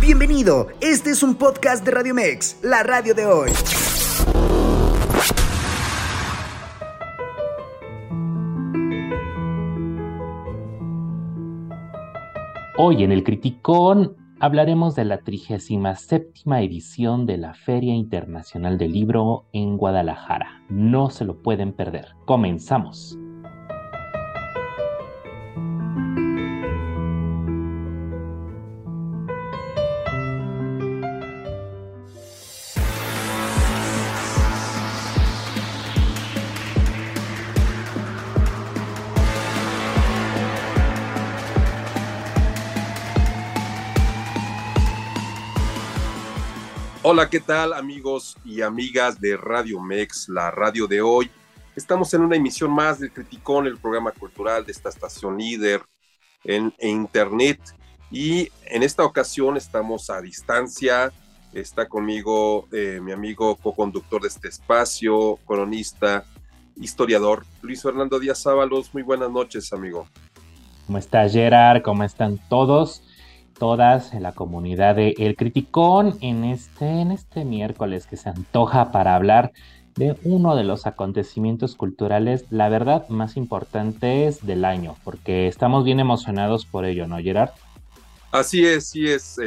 Bienvenido, este es un podcast de Radio Mex, la radio de hoy. Hoy en el Criticón hablaremos de la 37 edición de la Feria Internacional del Libro en Guadalajara. No se lo pueden perder. Comenzamos. Hola, ¿qué tal amigos y amigas de Radio Mex, la radio de hoy? Estamos en una emisión más del Criticón, el programa cultural de esta estación líder en, Internet. Y en esta ocasión estamos a distancia. Está conmigo eh, mi amigo co-conductor de este espacio, cronista, historiador, Luis Fernando Díaz Ábalos. Muy buenas noches, amigo. ¿Cómo está Gerard? ¿Cómo están todos? Todas en la comunidad de El Criticón en este, en este miércoles que se antoja para hablar de uno de los acontecimientos culturales, la verdad, más importantes del año, porque estamos bien emocionados por ello, ¿no, Gerard? Así es, sí es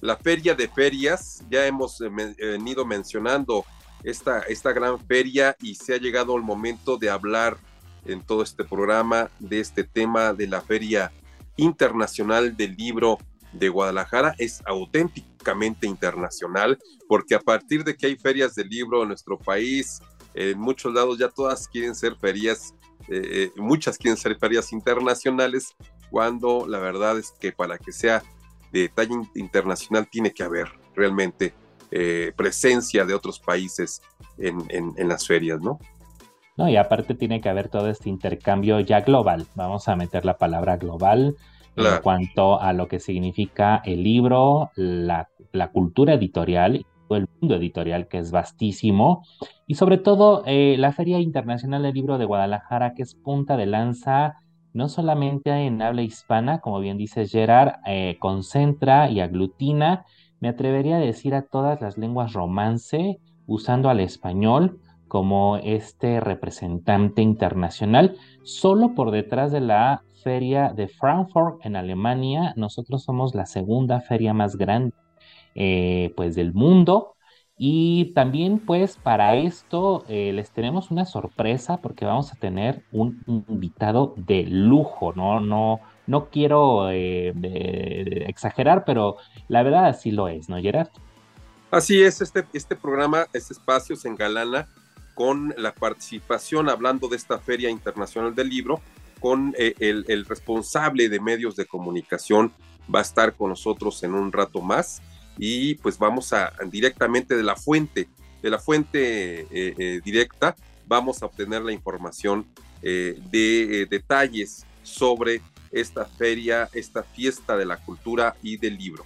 la feria de ferias, ya hemos eh, venido mencionando esta, esta gran feria y se ha llegado el momento de hablar en todo este programa de este tema de la feria internacional del libro de Guadalajara es auténticamente internacional, porque a partir de que hay ferias de libro en nuestro país, en muchos lados ya todas quieren ser ferias, eh, eh, muchas quieren ser ferias internacionales, cuando la verdad es que para que sea de talla internacional tiene que haber realmente eh, presencia de otros países en, en las ferias, ¿no? No, y aparte tiene que haber todo este intercambio ya global. Vamos a meter la palabra global en cuanto a lo que significa el libro, la, cultura editorial, el mundo editorial que es vastísimo, y sobre todo eh, la Feria Internacional del Libro de Guadalajara, que es punta de lanza no solamente en habla hispana, como bien dice Gerard, eh, concentra y aglutina, me atrevería a decir a todas las lenguas romance, usando al español como este representante internacional, solo por detrás de la feria de Frankfurt en Alemania. Nosotros somos la segunda feria más grande eh, pues del mundo. Y también pues para esto eh, les tenemos una sorpresa porque vamos a tener un invitado de lujo, ¿no? No, no quiero eh, exagerar, pero la verdad así lo es, ¿no, Gerard? Así es, este, este programa, este espacio se engalana con la participación, hablando de esta Feria Internacional del Libro, con eh, el, responsable de medios de comunicación, va a estar con nosotros en un rato más y pues vamos a directamente de la fuente, de la fuente eh, eh, directa, vamos a obtener la información de detalles sobre esta feria, esta fiesta de la cultura y del libro.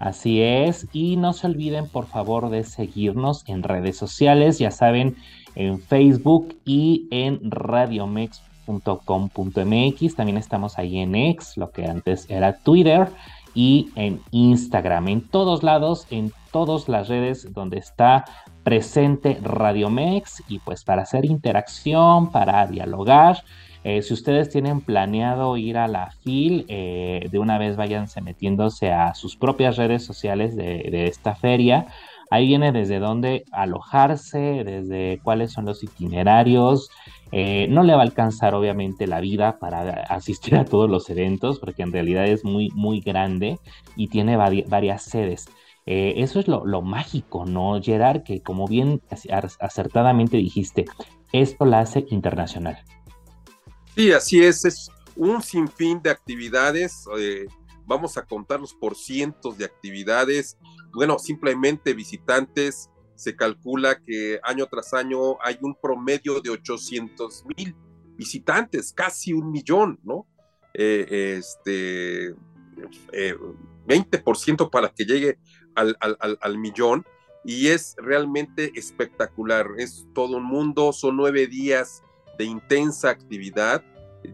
Así es, y no se olviden por favor de seguirnos en redes sociales, ya saben, en Facebook y en Radiomex .com.mx, también estamos ahí en X, lo que antes era Twitter, y en Instagram, en todos lados, en todas las redes donde está presente Radiomex y pues para hacer interacción, para dialogar. Eh, si ustedes tienen planeado ir a la FIL, eh, de una vez váyanse metiéndose a sus propias redes sociales de, de esta feria. Ahí viene desde dónde alojarse, desde cuáles son los itinerarios, eh, no le va a alcanzar obviamente la vida para asistir a todos los eventos, porque en realidad es muy, muy grande y tiene varias sedes. Eh, eso es lo, mágico, ¿no, Gerard? Que como bien acertadamente dijiste, esto la hace internacional. Sí, así es, es un sinfín de actividades. Eh, vamos a contarlos por cientos de actividades. Bueno, simplemente visitantes se calcula que año tras año hay un promedio de 800 mil visitantes, casi un millón, ¿no? Eh, este, 20% eh, para que llegue al, millón y es realmente espectacular. Es todo un mundo, son nueve días de intensa actividad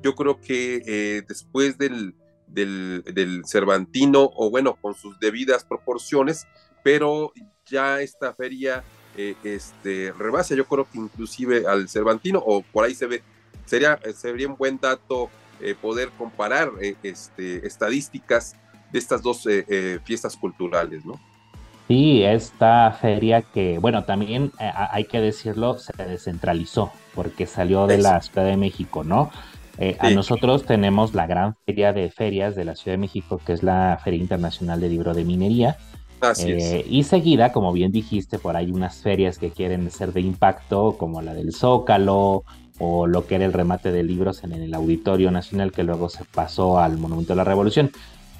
yo creo que eh, después del, del, del, Cervantino, o bueno, con sus debidas proporciones, pero ya esta feria eh, este, rebasa, yo creo que inclusive al Cervantino, o por ahí se ve, sería, sería un buen dato eh, poder comparar este, estadísticas de estas dos fiestas culturales, ¿no? Sí, esta feria que, bueno, también hay que decirlo, se descentralizó porque salió de la Ciudad de México, ¿no? Eh, a nosotros tenemos la gran feria de ferias de la Ciudad de México, que es la Feria Internacional de Libro de Minería. Así es. Eh, y seguida, como bien dijiste, por ahí unas ferias que quieren ser de impacto, como la del Zócalo, o lo que era el remate de libros en el Auditorio Nacional, que luego se pasó al Monumento de la Revolución.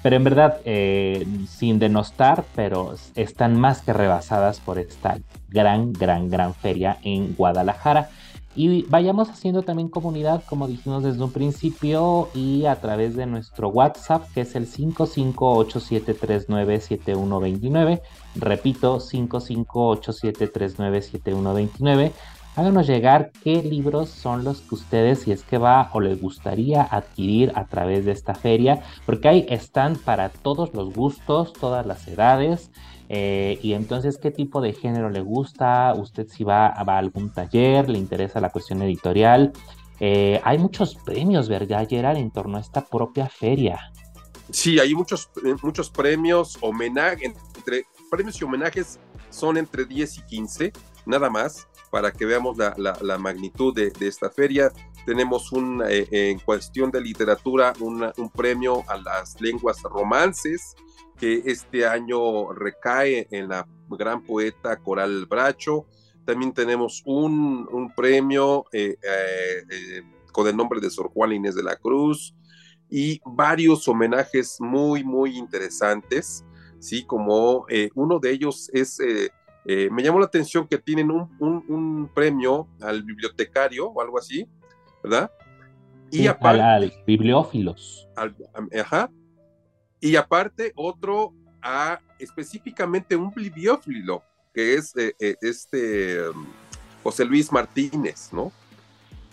Pero en verdad, eh, sin denostar, pero están más que rebasadas por esta gran, gran, gran feria en Guadalajara. Y vayamos haciendo también comunidad, como dijimos desde un principio, y a través de nuestro WhatsApp, que es el 5587397129. Repito, 5587397129. Háganos llegar qué libros son los que ustedes, si es que va o les gustaría adquirir a través de esta feria, porque ahí están para todos los gustos, todas las edades. Eh, y entonces, ¿qué tipo de género le gusta? ¿Usted si va, a algún taller? ¿Le interesa la cuestión editorial? Eh, hay muchos premios, ¿verdad, Gerard, en torno a esta propia feria? Sí, hay muchos, eh, muchos premios, homenaje, entre premios y homenajes son entre 10 y 15, nada más, para que veamos la, magnitud de, esta feria. Tenemos un, en cuestión de literatura un premio a las lenguas romances, que este año recae en la gran poeta Coral Bracho. También tenemos un, premio eh, eh, eh, con el nombre de Sor Juan Inés de la Cruz y varios homenajes muy, muy interesantes, ¿sí? Como uno de ellos es, me llamó la atención que tienen un, premio al bibliotecario o algo así, ¿verdad? Y aparte, al, bibliófilos. ajá, y aparte otro a específicamente un bibliófilo, que es eh, eh, este um, José Luis Martínez, ¿no?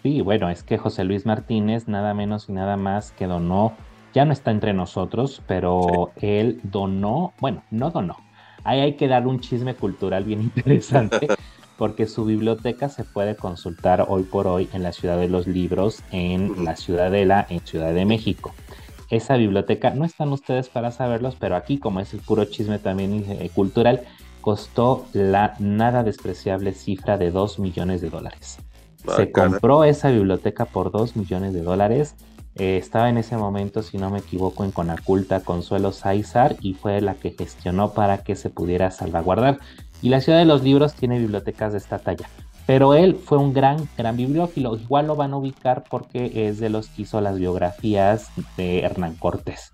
Sí, bueno, es que José Luis Martínez nada menos y nada más que donó, ya no está entre nosotros, pero él donó, bueno, no donó, ahí hay que dar un chisme cultural bien interesante. porque su biblioteca se puede consultar hoy por hoy en la Ciudad de los Libros, en la Ciudadela, en Ciudad de México esa biblioteca, no están ustedes para saberlos, pero aquí como es el puro chisme también eh, cultural, costó la nada despreciable cifra de 2 millones de dólares. Se compró esa biblioteca por 2 millones de dólares. Eh, estaba en ese momento, si no me equivoco, en Conaculta Consuelo Saizar y fue la que gestionó para que se pudiera salvaguardar. Y la Ciudad de los Libros tiene bibliotecas de esta talla. Pero él fue un gran, gran bibliófilo. Igual lo van a ubicar porque es de los que hizo las biografías de Hernán Cortés.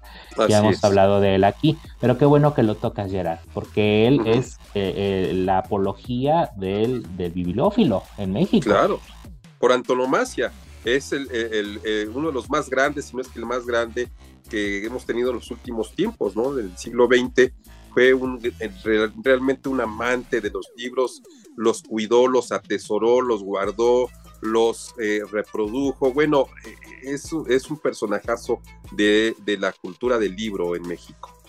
ya hemos hablado de él aquí. Pero qué bueno que lo tocas, Gerard, porque él es eh, eh, la apología del, bibliófilo en México. Claro, por antonomasia. Es el, eh, uno de los más grandes, si no es que el más grande que hemos tenido en los últimos tiempos, ¿no? Del siglo XX. Fue un, realmente un amante de los libros los cuidó, los atesoró, los guardó, los eh, reprodujo. Bueno, eh, es, es un personajazo de, de, la cultura del libro en México.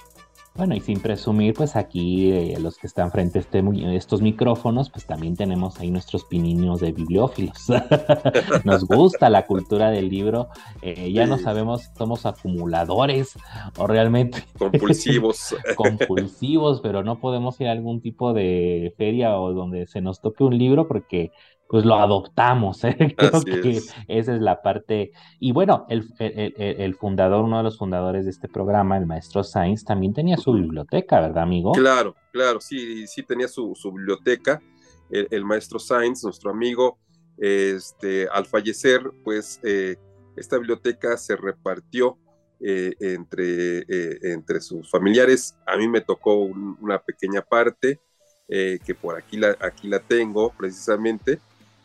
Bueno, y sin presumir, pues aquí eh, los que están frente a este, estos micrófonos, pues también tenemos ahí nuestros pininos de bibliófilos. Nos gusta la cultura del libro, ya no sabemos si somos acumuladores o realmente compulsivos. compulsivos, pero no podemos ir a algún tipo de feria o donde se nos toque un libro porque pues lo adoptamos. ¿eh? Creo que esa es la parte. Y bueno, el, el, fundador, uno de los fundadores de este programa, el maestro Sainz, también tenía su biblioteca, ¿verdad, amigo? Claro, claro, sí, sí tenía su, biblioteca. El, maestro Sainz, nuestro amigo, este, al fallecer, pues eh, esta biblioteca se repartió eh, entre, entre sus familiares. A mí me tocó una pequeña parte. que por aquí la, aquí la tengo precisamente,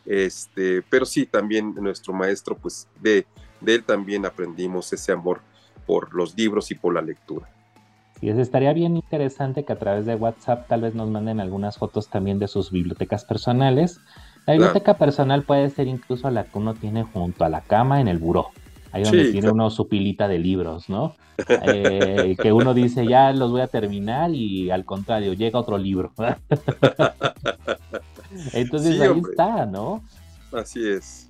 este, pero sí, también nuestro maestro, pues de, de él también aprendimos ese amor por los libros y por la lectura. Y estaría bien interesante que a través de WhatsApp tal vez nos manden algunas fotos también de sus bibliotecas personales. La biblioteca personal puede ser incluso la que uno tiene junto a la cama en el buró. Ahí donde tiene uno su pilita de libros, ¿no? Eh, que uno dice, ya los voy a terminar y al contrario, llega otro libro. Entonces ahí está, ¿no? Así es.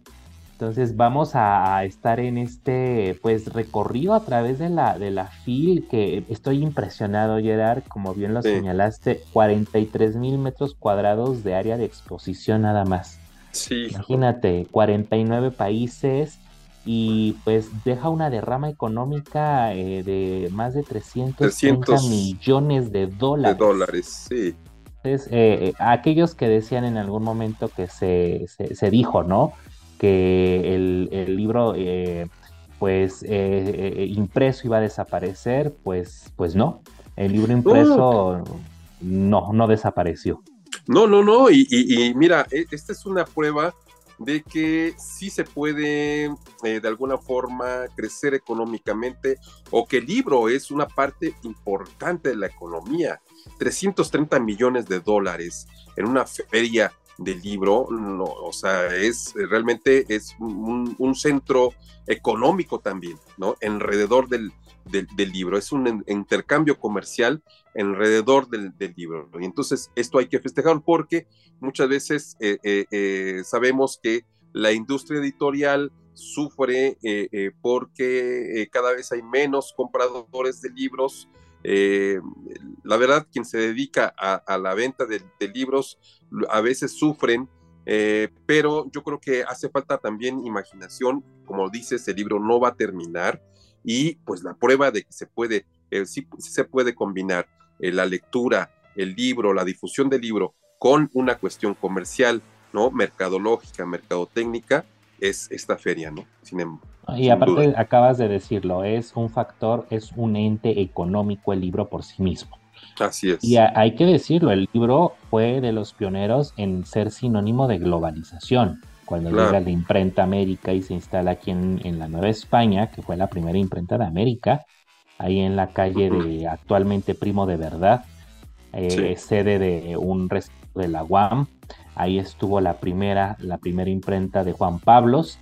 Entonces vamos a, estar en este pues recorrido a través de la, de la FIL, que estoy impresionado, Gerard, como bien lo señalaste, 43 mil metros cuadrados de área de exposición nada más. Sí. Imagínate, 49 países y pues deja una derrama económica eh, de más de 330 millones de dólares. De dólares, sí. Entonces, eh, eh, aquellos que decían en algún momento que se, se, se dijo, ¿no? que el, libro eh, pues eh, impreso iba a desaparecer, pues, pues no, el libro impreso no, no desapareció. No, no, no, y, y, mira, e, esta es una prueba de que sí se puede de alguna forma crecer económicamente o que el libro es una parte importante de la economía. 330 millones de dólares en una feria del libro, no, o sea, es realmente es un, centro económico también, ¿no? Alrededor del, del, libro, es un intercambio comercial alrededor del, libro. Y entonces esto hay que festejar porque muchas veces eh, eh, eh, sabemos que la industria editorial sufre porque cada vez hay menos compradores de libros, eh, la verdad, quien se dedica a, la venta de, libros a veces sufren, eh, pero yo creo que hace falta también imaginación. Como dices, el libro no va a terminar y pues la prueba de que se puede, eh, sí, se puede combinar la lectura, el libro, la difusión del libro con una cuestión comercial, ¿no? Mercadológica, mercadotécnica, es esta feria, ¿no? Sin, em, y aparte acabas de decirlo, es un factor, es un ente económico el libro por sí mismo. Así es. Y hay que decirlo, el libro fue de los pioneros en ser sinónimo de globalización. Cuando llega la imprenta América y se instala aquí en, la Nueva España, que fue la primera imprenta de América, ahí en la calle de actualmente Primo de Verdad, eh, sede de un resto de la UAM, Ahí estuvo la primera, la primera imprenta de Juan Pablos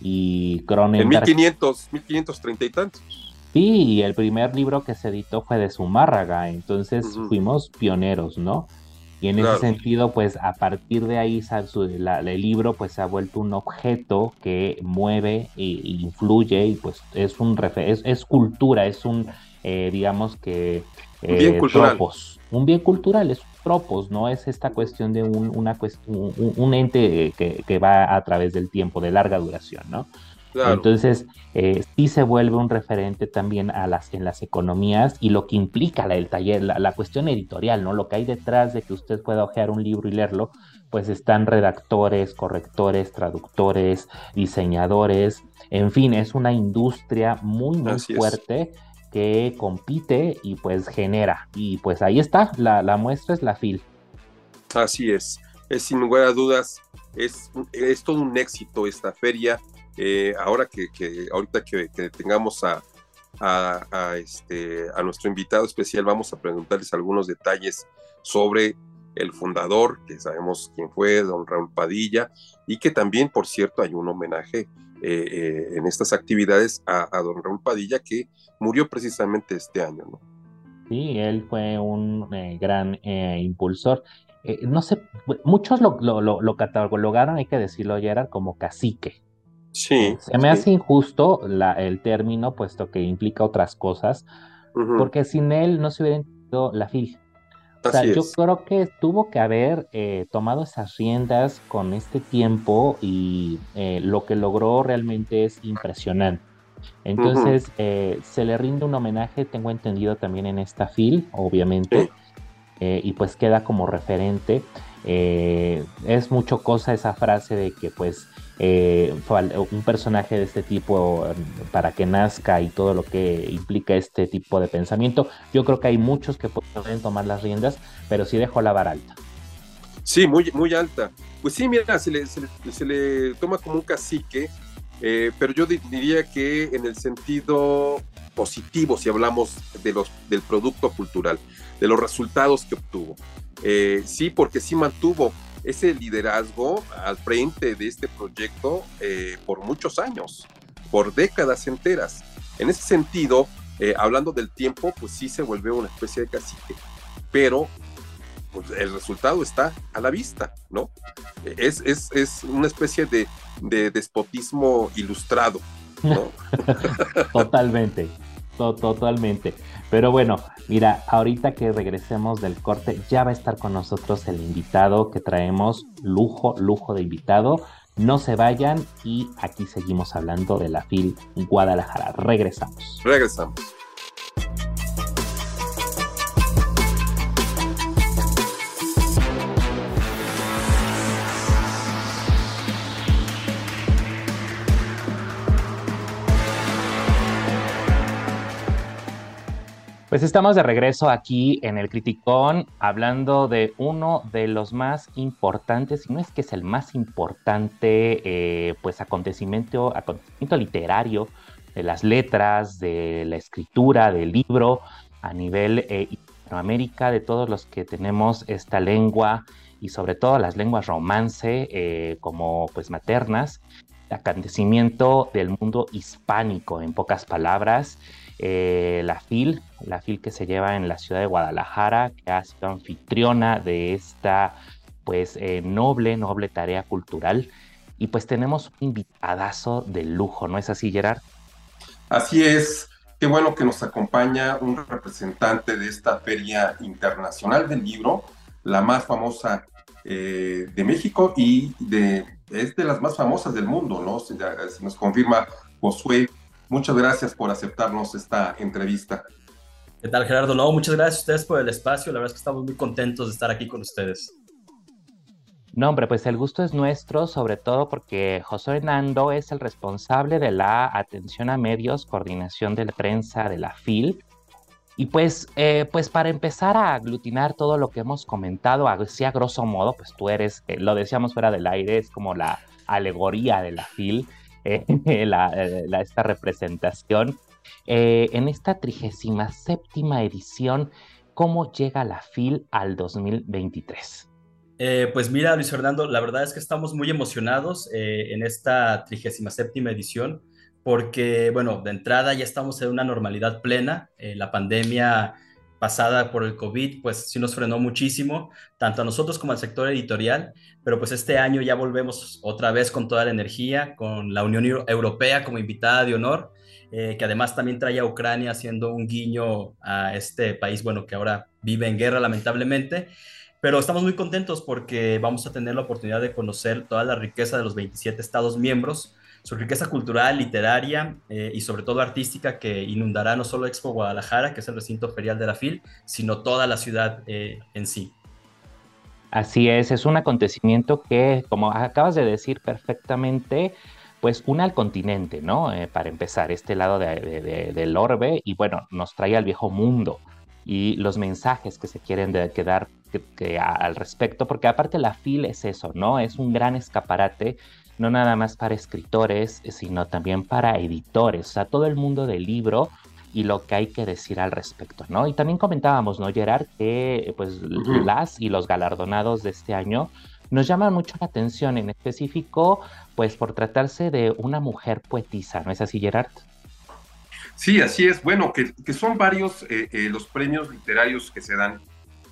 y Cronenberg. En 1500, 1530 y tantos. Sí, y el primer libro que se editó fue de Zumárraga, entonces fuimos pioneros, ¿no? Y en ese sentido, pues a partir de ahí el libro pues se ha vuelto un objeto que mueve e, influye y pues es un es, es cultura, es un eh, digamos que eh, bien cultural. un bien cultural, es tropos, no es esta cuestión de un, una un, ente que, va a través del tiempo, de larga duración, ¿no? Entonces, eh, sí se vuelve un referente también a las, en las economías y lo que implica la, el taller, la, cuestión editorial, ¿no? Lo que hay detrás de que usted pueda ojear un libro y leerlo, pues están redactores, correctores, traductores, diseñadores, en fin, es una industria muy, muy fuerte que compite y pues genera. Y pues ahí está, la, muestra es la FIL. Así es, es sin lugar a dudas, es, es todo un éxito esta feria. Eh, ahora que, ahorita que, tengamos a, a, este, a nuestro invitado especial, vamos a preguntarles algunos detalles sobre el fundador, que sabemos quién fue, don Raúl Padilla, y que también, por cierto, hay un homenaje eh, eh, en estas actividades a, don Raúl Padilla, que murió precisamente este año, ¿no? Sí, él fue un eh, gran impulsor. no sé, muchos lo, lo, catalogaron, hay que decirlo, Gerard, como cacique. Sí. Se me hace injusto la, el término, puesto que implica otras cosas, porque sin él no se hubiera entendido la FIL yo creo que tuvo que haber eh, tomado esas riendas con este tiempo y eh, lo que logró realmente es impresionante. Entonces, eh, se le rinde un homenaje, tengo entendido también en esta fil, obviamente, y pues queda como referente. es mucho cosa esa frase de que pues eh, un personaje de este tipo para que nazca y todo lo que implica este tipo de pensamiento. Yo creo que hay muchos que pueden tomar las riendas, pero sí dejo la vara alta. Sí, muy, muy alta. Pues sí, mira, se le, se le, toma como un cacique, eh, pero yo diría que en el sentido positivo, si hablamos de los, del producto cultural, de los resultados que obtuvo. Eh, sí, porque sí mantuvo ese liderazgo al frente de este proyecto eh, por muchos años. por décadas enteras. En ese sentido, eh, hablando del tiempo, pues sí se vuelve una especie de cacique, pero pues, el resultado está a la vista, ¿no? Es, es, una especie de, de, despotismo ilustrado, ¿no? totalmente, totalmente. Pero bueno, mira, ahorita que regresemos del corte, ya va a estar con nosotros el invitado que traemos, lujo, lujo de invitado. No se vayan y aquí seguimos hablando de la FIL Guadalajara. Regresamos. Regresamos. Pues estamos de regreso aquí en el Criticón hablando de uno de los más importantes, y no es que es el más importante, eh, pues acontecimiento, acontecimiento literario de las letras, de la escritura, del libro a nivel eh, Hispanoamérica, de todos los que tenemos esta lengua y sobre todo las lenguas romance eh, como pues maternas, acontecimiento del mundo hispánico en pocas palabras. Eh, la FIL, la FIL que se lleva en la ciudad de Guadalajara, que ha sido anfitriona de esta pues eh, noble, noble tarea cultural. Y pues tenemos un invitadazo de lujo, ¿no es así, Gerard? Así es. Qué bueno que nos acompaña un representante de esta Feria Internacional del Libro, la más famosa eh, de México y de, es de las más famosas del mundo, ¿no? Se, nos confirma Josué Muchas gracias por aceptarnos esta entrevista. ¿Qué tal, Gerardo? No, muchas gracias a ustedes por el espacio. La verdad es que estamos muy contentos de estar aquí con ustedes. No, hombre, pues el gusto es nuestro, sobre todo porque José Hernando es el responsable de la atención a medios, coordinación de la prensa de la FIL. Y pues, eh, pues para empezar a aglutinar todo lo que hemos comentado, así a grosso modo, pues tú eres, eh, lo decíamos fuera del aire, es como la alegoría de la FIL. Eh, esta representación. Eh, en esta 37 edición, ¿cómo llega la FIL al 2023? Eh, pues mira, Luis Fernando, la verdad es que estamos muy emocionados en esta 37 edición porque, bueno, de entrada ya estamos en una normalidad plena. la pandemia pasada por el COVID, pues sí nos frenó muchísimo, tanto a nosotros como al sector editorial, pero pues este año ya volvemos otra vez con toda la energía, con la Unión Europea como invitada de honor, eh, que además también trae a Ucrania haciendo un guiño a este país, bueno, que ahora vive en guerra lamentablemente. Pero estamos muy contentos porque vamos a tener la oportunidad de conocer toda la riqueza de los 27 Estados miembros, su riqueza cultural, literaria eh, y sobre todo artística que inundará no solo Expo Guadalajara, que es el recinto ferial de la FIL, sino toda la ciudad eh, en sí. Así es, es un acontecimiento que, como acabas de decir perfectamente, pues une al continente, ¿no? Eh, para empezar, este lado del orbe y bueno, nos trae al viejo mundo y los mensajes que se quieren quedar al respecto, porque aparte la FIL es eso, ¿no? Es un gran escaparate no nada más para escritores, sino también para editores, o sea, todo el mundo del libro y lo que hay que decir al respecto, ¿no? Y también comentábamos, ¿no, Gerard? Que pues las y los galardonados de este año nos llaman mucho la atención, en específico, pues por tratarse de una mujer poetisa, ¿no es así, Gerard? Sí, así es. Bueno, que, son varios eh, eh, los premios literarios que se dan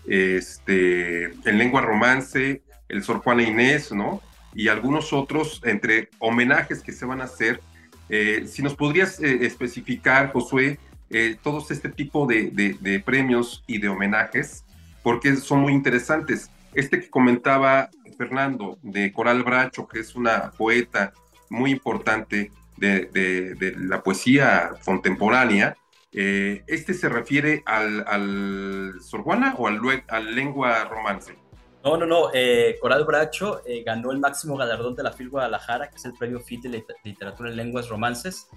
este, en lengua romance, el Sor Juana Inés, ¿no? Y algunos otros entre homenajes que se van a hacer. Eh, si nos podrías eh, especificar, Josué, eh, todos este tipo de, premios y de homenajes, porque son muy interesantes. Este que comentaba Fernando de Coral Bracho, que es una poeta muy importante de, la poesía contemporánea, este se refiere al, al Sor Juana o al, al lengua romance. No, no, no. Eh, Coral Bracho eh, ganó el máximo galardón de la FIL Guadalajara, que es el premio FIT de Literatura en Lenguas Romances.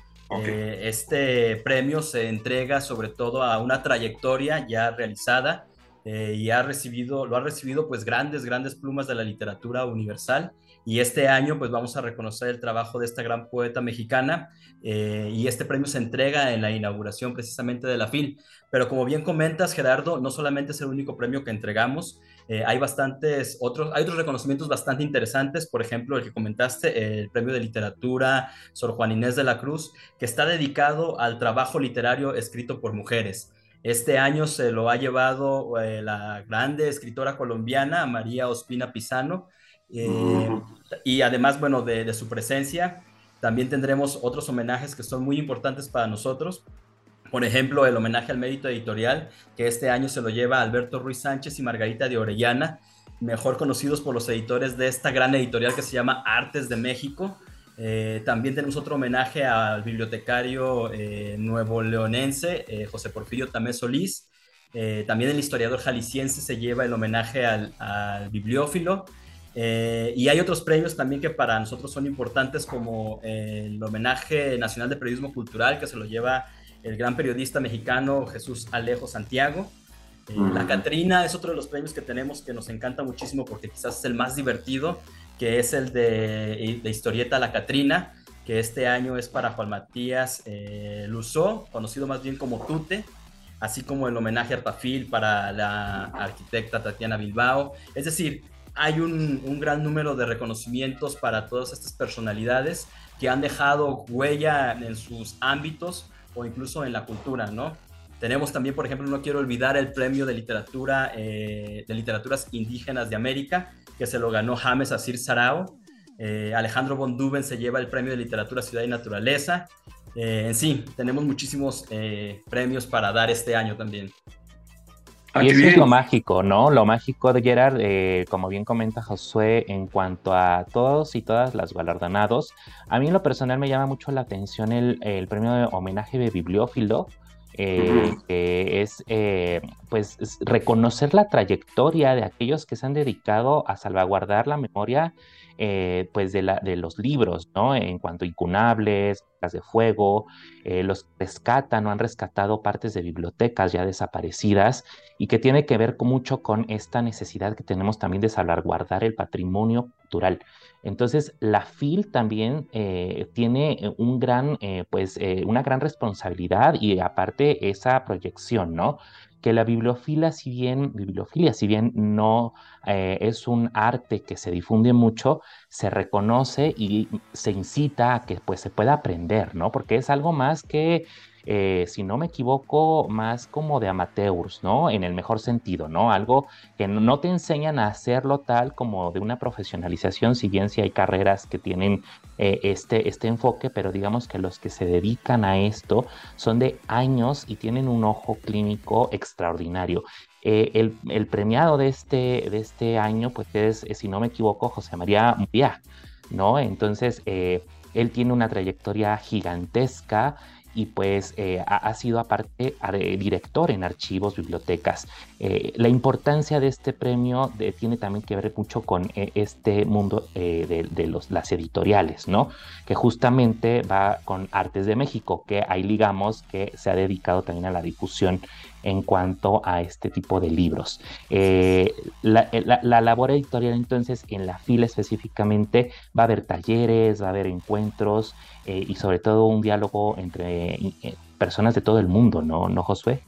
Eh, este premio se entrega sobre todo a una trayectoria ya realizada y ha recibido, lo ha recibido pues grandes, grandes plumas de la literatura universal. Y este año pues vamos a reconocer el trabajo de esta gran poeta mexicana y este premio se entrega en la inauguración precisamente de la FIL. Pero como bien comentas, Gerardo, no solamente es el único premio que entregamos, eh, hay bastantes otros, hay otros reconocimientos bastante interesantes, por ejemplo, el que comentaste, el Premio de Literatura Sor Juan Inés de la Cruz, que está dedicado al trabajo literario escrito por mujeres. Este año se lo ha llevado eh, la grande escritora colombiana María Ospina Pisano, eh, y además, bueno, de, de su presencia, también tendremos otros homenajes que son muy importantes para nosotros. Por ejemplo, el homenaje al mérito editorial, que este año se lo lleva Alberto Ruiz Sánchez y Margarita de Orellana, mejor conocidos por los editores de esta gran editorial que se llama Artes de México. Eh, también tenemos otro homenaje al bibliotecario eh, nuevo leonense, eh, José Porfirio Tamé Solís. también el historiador jalisciense se lleva el homenaje al, al bibliófilo. y hay otros premios también que para nosotros son importantes, como el homenaje nacional de periodismo cultural, que se lo lleva el gran periodista mexicano Jesús Alejo Santiago. Eh, la Catrina es otro de los premios que tenemos que nos encanta muchísimo porque quizás es el más divertido, que es el de, de historieta La Catrina, que este año es para Juan Matías eh, Luzó, conocido más bien como Tute, así como el homenaje a Tafil para la arquitecta Tatiana Bilbao. Es decir, hay un, un, gran número de reconocimientos para todas estas personalidades que han dejado huella en sus ámbitos o incluso en la cultura, ¿no? Tenemos también, por ejemplo, no quiero olvidar el premio de literatura eh, de literaturas indígenas de América, que se lo ganó James Asir Sarao. Eh, Alejandro Bonduben se lleva el premio de literatura Ciudad y Naturaleza. Eh, en sí, tenemos muchísimos premios para dar este año también. Ah, y eso es lo mágico, ¿no? Lo mágico de Gerard, como bien comenta Josué, en cuanto a todos y todas las galardonados, a mí en lo personal me llama mucho la atención el, el premio de homenaje de bibliófilo, eh, que es eh, pues reconocer la trayectoria de aquellos que se han dedicado a salvaguardar la memoria eh, pues de, la, de, los libros, ¿no? En cuanto a incunables, las de fuego, los rescatan o han rescatado partes de bibliotecas ya desaparecidas y que tiene que ver mucho con esta necesidad que tenemos también de salvaguardar el patrimonio cultural. Entonces, la FIL también eh, tiene eh, un gran, eh, pues, una gran responsabilidad y aparte esa proyección, ¿no? Que la bibliofilia, si bien, bibliofilia, si bien no es un arte que se difunde mucho, se reconoce y se incita a que pues, se pueda aprender, ¿no? Porque es algo más que eh, si no me equivoco, más como de amateurs, ¿no? En el mejor sentido, ¿no? Algo que no te enseñan a hacerlo tal como de una profesionalización, si bien si hay carreras que tienen eh, este, este enfoque, pero digamos que los que se dedican a esto son de años y tienen un ojo clínico extraordinario. Eh, el, premiado de este, de este año, pues es, si no me equivoco, José María Muriá, ¿no? Entonces, él tiene una trayectoria gigantesca y pues eh, ha, sido aparte director en archivos, bibliotecas. Eh, la importancia de este premio tiene también que ver mucho con eh, este mundo de, los, las editoriales, ¿no? Que justamente va con Artes de México, que ahí digamos que se ha dedicado también a la difusión en cuanto a este tipo de libros. La, la, labor editorial entonces en la fila específicamente va a haber talleres, va a haber encuentros, eh, y sobre todo un diálogo entre eh, personas de todo el mundo, ¿no, ¿No Josué?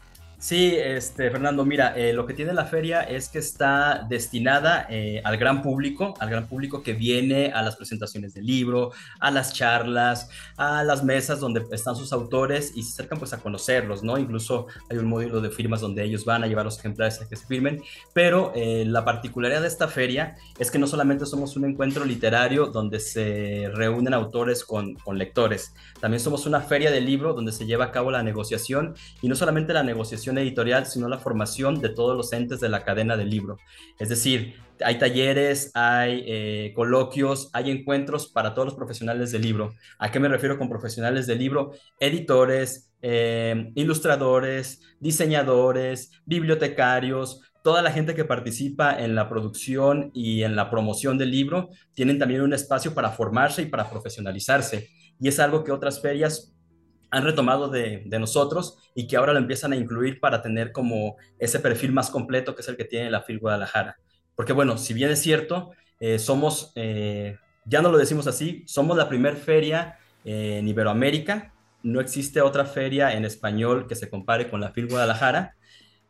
Sí, este, Fernando, mira, eh, lo que tiene la feria es que está destinada eh, al gran público, al gran público que viene a las presentaciones del libro, a las charlas, a las mesas donde están sus autores y se acercan pues a conocerlos, ¿no? Incluso hay un módulo de firmas donde ellos van a llevar los ejemplares a que se firmen, pero eh, la particularidad de esta feria es que no solamente somos un encuentro literario donde se reúnen autores con, con lectores, también somos una feria de libro donde se lleva a cabo la negociación y no solamente la negociación, editorial, sino la formación de todos los entes de la cadena del libro. Es decir, hay talleres, hay eh, coloquios, hay encuentros para todos los profesionales del libro. ¿A qué me refiero con profesionales del libro? Editores, eh, ilustradores, diseñadores, bibliotecarios, toda la gente que participa en la producción y en la promoción del libro tienen también un espacio para formarse y para profesionalizarse. Y es algo que otras ferias han retomado de, nosotros y que ahora lo empiezan a incluir para tener como ese perfil más completo que es el que tiene la FIL Guadalajara. Porque bueno, si bien es cierto, eh, somos, eh, ya no lo decimos así, somos la primer feria en Iberoamérica, no existe otra feria en español que se compare con la FIL Guadalajara,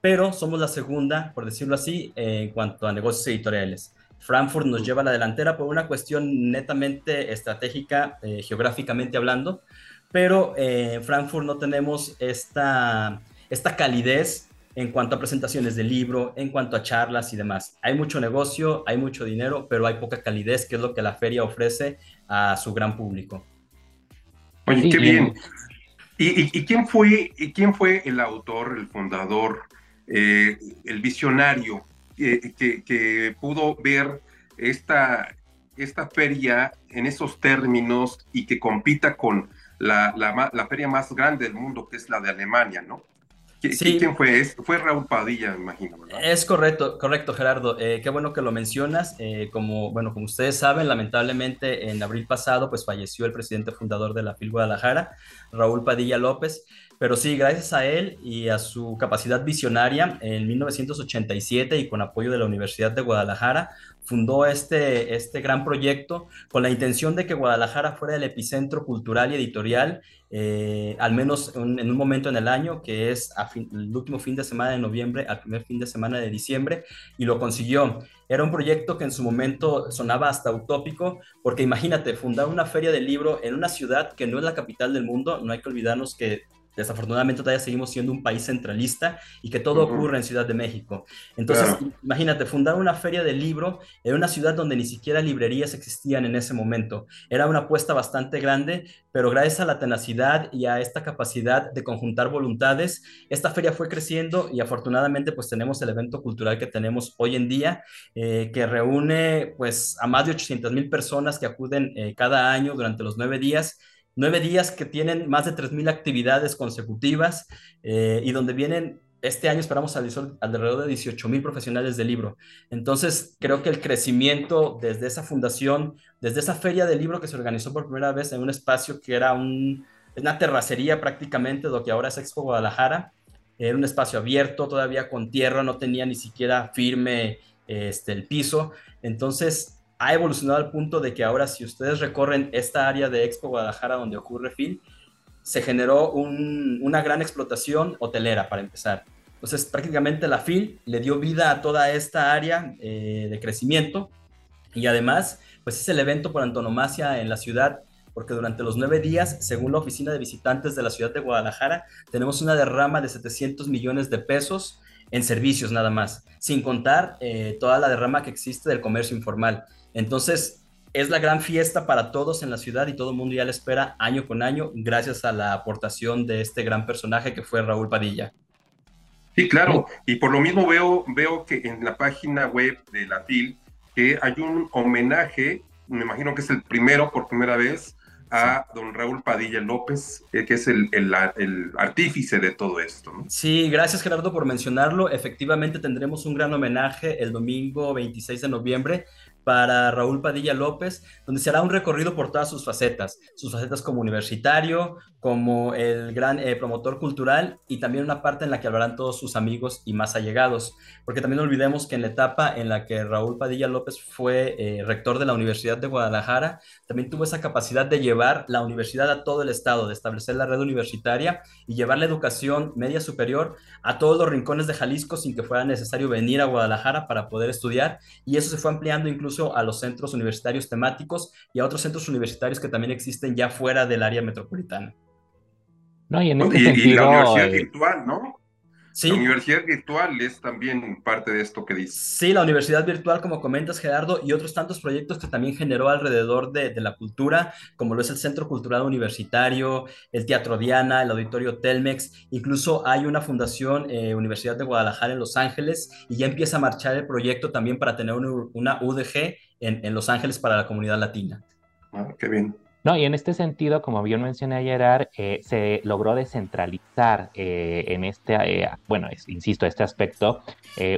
pero somos la segunda, por decirlo así, en cuanto a negocios editoriales. Frankfurt nos lleva a la delantera por una cuestión netamente estratégica, eh, geográficamente hablando, pero eh, en Frankfurt no tenemos esta, esta calidez en cuanto a presentaciones de libro, en cuanto a charlas y demás. Hay mucho negocio, hay mucho dinero, pero hay poca calidez, que es lo que la feria ofrece a su gran público. Oye, qué bien. ¿Y, quién, fue, quién fue el autor, el fundador, eh, el visionario que, pudo ver esta, esta feria en esos términos y que compita con la, la, feria más grande del mundo, que es la de Alemania, ¿no? ¿Quién fue? Fue Raúl Padilla, me imagino, ¿verdad? Es correcto, correcto, Gerardo. Eh, qué bueno que lo mencionas. Eh, como, bueno, como ustedes saben, lamentablemente en abril pasado, pues falleció el presidente fundador de la FIL Guadalajara, Raúl Padilla López. Pero sí, gracias a él y a su capacidad visionaria, en 1987 y con apoyo de la Universidad de Guadalajara, fundó este, este gran proyecto con la intención de que Guadalajara fuera el epicentro cultural y editorial, eh, al menos en un momento en el año, que es el último fin de semana de noviembre al primer fin de semana de diciembre, y lo consiguió. Era un proyecto que en su momento sonaba hasta utópico, porque imagínate, fundar una feria del libro en una ciudad que no es la capital del mundo, no hay que olvidarnos que desafortunadamente todavía seguimos siendo un país centralista y que todo ocurre en Ciudad de México. Entonces, imagínate, fundar una feria de libro en una ciudad donde ni siquiera librerías existían en ese momento. Era una apuesta bastante grande, pero gracias a la tenacidad y a esta capacidad de conjuntar voluntades, esta feria fue creciendo y afortunadamente pues tenemos el evento cultural que tenemos hoy en día, eh, que reúne pues a más de 800 mil personas que acuden eh, cada año durante los nueve días nueve días que tienen más de 3.000 actividades consecutivas eh, y donde vienen, este año esperamos alrededor de 18.000 profesionales del libro. Entonces, creo que el crecimiento desde esa fundación, desde esa feria del libro que se organizó por primera vez en un espacio que era una terracería prácticamente, lo que ahora es Expo Guadalajara, era un espacio abierto, todavía con tierra, no tenía ni siquiera firme este, el piso. Entonces, ha evolucionado al punto de que ahora si ustedes recorren esta área de Expo Guadalajara donde ocurre FIL, se generó una gran explotación hotelera para empezar. Entonces prácticamente la FIL le dio vida a toda esta área eh, de crecimiento y además pues es el evento por antonomasia en la ciudad porque durante los nueve días, según la Oficina de Visitantes de la Ciudad de Guadalajara, tenemos una derrama de 700 millones de pesos en servicios nada más, sin contar eh, toda la derrama que existe del comercio informal. Entonces, es la gran fiesta para todos en la ciudad y todo el mundo ya la espera año con año gracias a la aportación de este gran personaje que fue Raúl Padilla. Sí, claro, y por lo mismo veo, veo que en la página web de la FIL que hay un homenaje, me imagino que es el primero por primera vez, a don Raúl Padilla López, eh, que es el, el, artífice de todo esto. Sí, gracias Gerardo por mencionarlo. Efectivamente tendremos un gran homenaje el domingo 26 de noviembre para Raúl Padilla López, donde se hará un recorrido por todas sus facetas, sus facetas como universitario, como el gran eh, promotor cultural y también una parte en la que hablarán todos sus amigos y más allegados, porque también no olvidemos que en la etapa en la que Raúl Padilla López fue eh, rector de la Universidad de Guadalajara, también tuvo esa capacidad de llevar la universidad a todo el estado, de establecer la red universitaria y llevar la educación media superior a todos los rincones de Jalisco sin que fuera necesario venir a Guadalajara para poder estudiar y eso se fue ampliando incluso a los centros universitarios temáticos y a otros centros universitarios que también existen ya fuera del área metropolitana. No, y en este sentido, la universidad eh, virtual, ¿no? Sí. La universidad virtual es también parte de esto que dice. Sí, la universidad virtual, como comentas, Gerardo, y otros tantos proyectos que también generó alrededor de, la cultura, como lo es el Centro Cultural Universitario, el Teatro Diana, el Auditorio Telmex, incluso hay una fundación, eh, Universidad de Guadalajara en Los Ángeles, y ya empieza a marchar el proyecto también para tener una, UDG en, en Los Ángeles para la comunidad latina. Ah, qué bien. No, y en este sentido, como bien mencioné ayer, eh, se logró descentralizar eh, en este, eh, bueno, insisto, este aspecto,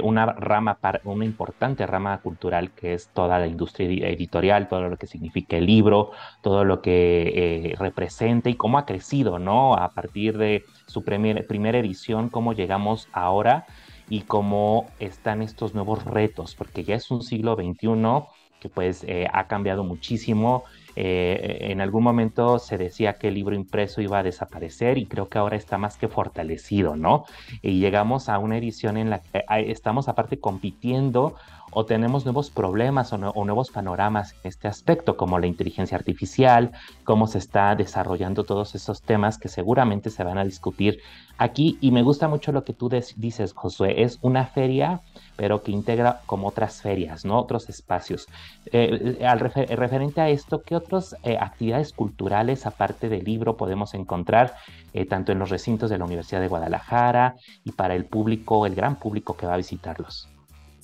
una rama, una importante rama cultural que es toda la industria editorial, todo lo que significa el libro, todo lo que representa y cómo ha crecido, ¿no? A partir de su primera edición, cómo llegamos ahora y cómo están estos nuevos retos, porque ya es un siglo XXI que pues ha cambiado muchísimo Eh, en algún momento se decía que el libro impreso iba a desaparecer y creo que ahora está más que fortalecido, ¿no? Y llegamos a una edición en la que estamos aparte compitiendo o tenemos nuevos problemas o, nuevos panoramas en este aspecto, como la inteligencia artificial, cómo se está desarrollando todos esos temas que seguramente se van a discutir aquí. Y me gusta mucho lo que tú dices, Josué, es una feria, pero que integra como otras ferias, ¿no? Otros espacios. Eh, al referente a esto, ¿qué otras eh, actividades culturales, aparte del libro, podemos encontrar eh, tanto en los recintos de la Universidad de Guadalajara y para el público, el gran público que va a visitarlos?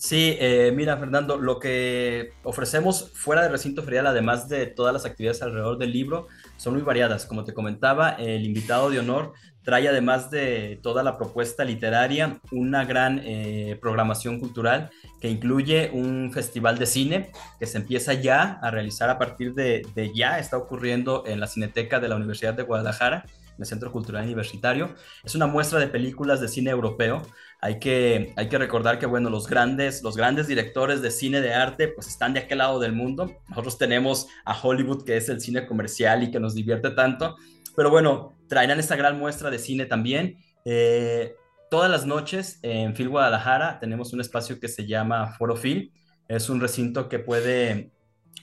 Sí, eh, mira, Fernando, lo que ofrecemos fuera del recinto ferial, además de todas las actividades alrededor del libro, son muy variadas. Como te comentaba, el invitado de honor trae, además de toda la propuesta literaria, una gran eh, programación cultural que incluye un festival de cine que se empieza ya a realizar a partir de, de ya, está ocurriendo en la Cineteca de la Universidad de Guadalajara el Centro Cultural Universitario. Es una muestra de películas de cine europeo. Hay que, hay que recordar que, bueno, los grandes, los grandes directores de cine de arte, pues están de aquel lado del mundo. Nosotros tenemos a Hollywood, que es el cine comercial y que nos divierte tanto. Pero bueno, traerán esta gran muestra de cine también. Eh, todas las noches en Phil Guadalajara tenemos un espacio que se llama Foro Phil. Es un recinto que puede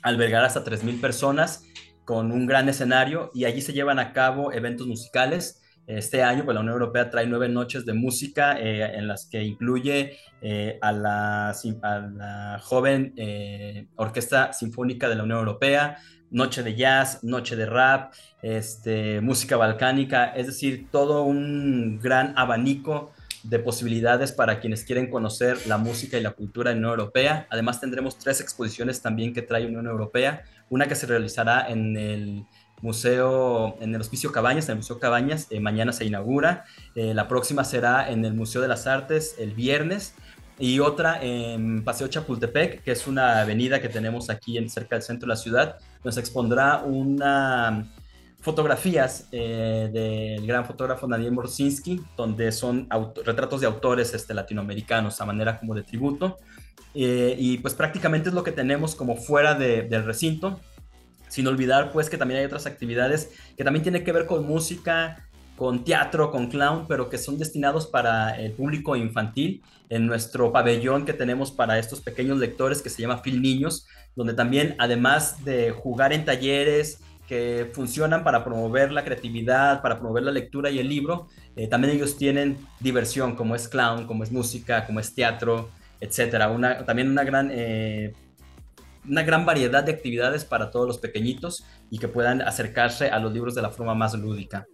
albergar hasta 3.000 personas con un gran escenario y allí se llevan a cabo eventos musicales. Este año, pues la Unión Europea trae nueve noches de música eh, en las que incluye eh, a, la, joven eh, Orquesta Sinfónica de la Unión Europea, noche de jazz, noche de rap, este, música balcánica, es decir, todo un gran abanico de posibilidades para quienes quieren conocer la música y la cultura de la Unión Europea. Además tendremos tres exposiciones también que trae Unión Europea, una que se realizará en el Museo, en el Hospicio Cabañas, en el Museo Cabañas, eh, mañana se inaugura, eh, la próxima será en el Museo de las Artes el viernes y otra en Paseo Chapultepec, que es una avenida que tenemos aquí en, cerca del centro de la ciudad, nos expondrá una fotografías eh, del gran fotógrafo Daniel Morsinski, donde son retratos de autores este, latinoamericanos a manera como de tributo. Eh, y pues prácticamente es lo que tenemos como fuera del recinto, sin olvidar pues que también hay otras actividades que también tienen que ver con música, con teatro, con clown, pero que son destinados para el público infantil en nuestro pabellón que tenemos para estos pequeños lectores que se llama Phil Niños, donde también además de jugar en talleres, que funcionan para promover la creatividad, para promover la lectura y el libro. Eh, también ellos tienen diversión, como es clown, como es música, como es teatro, etcétera. Una, también una gran, eh, una gran variedad de actividades para todos los pequeñitos y que puedan acercarse a los libros de la forma más lúdica.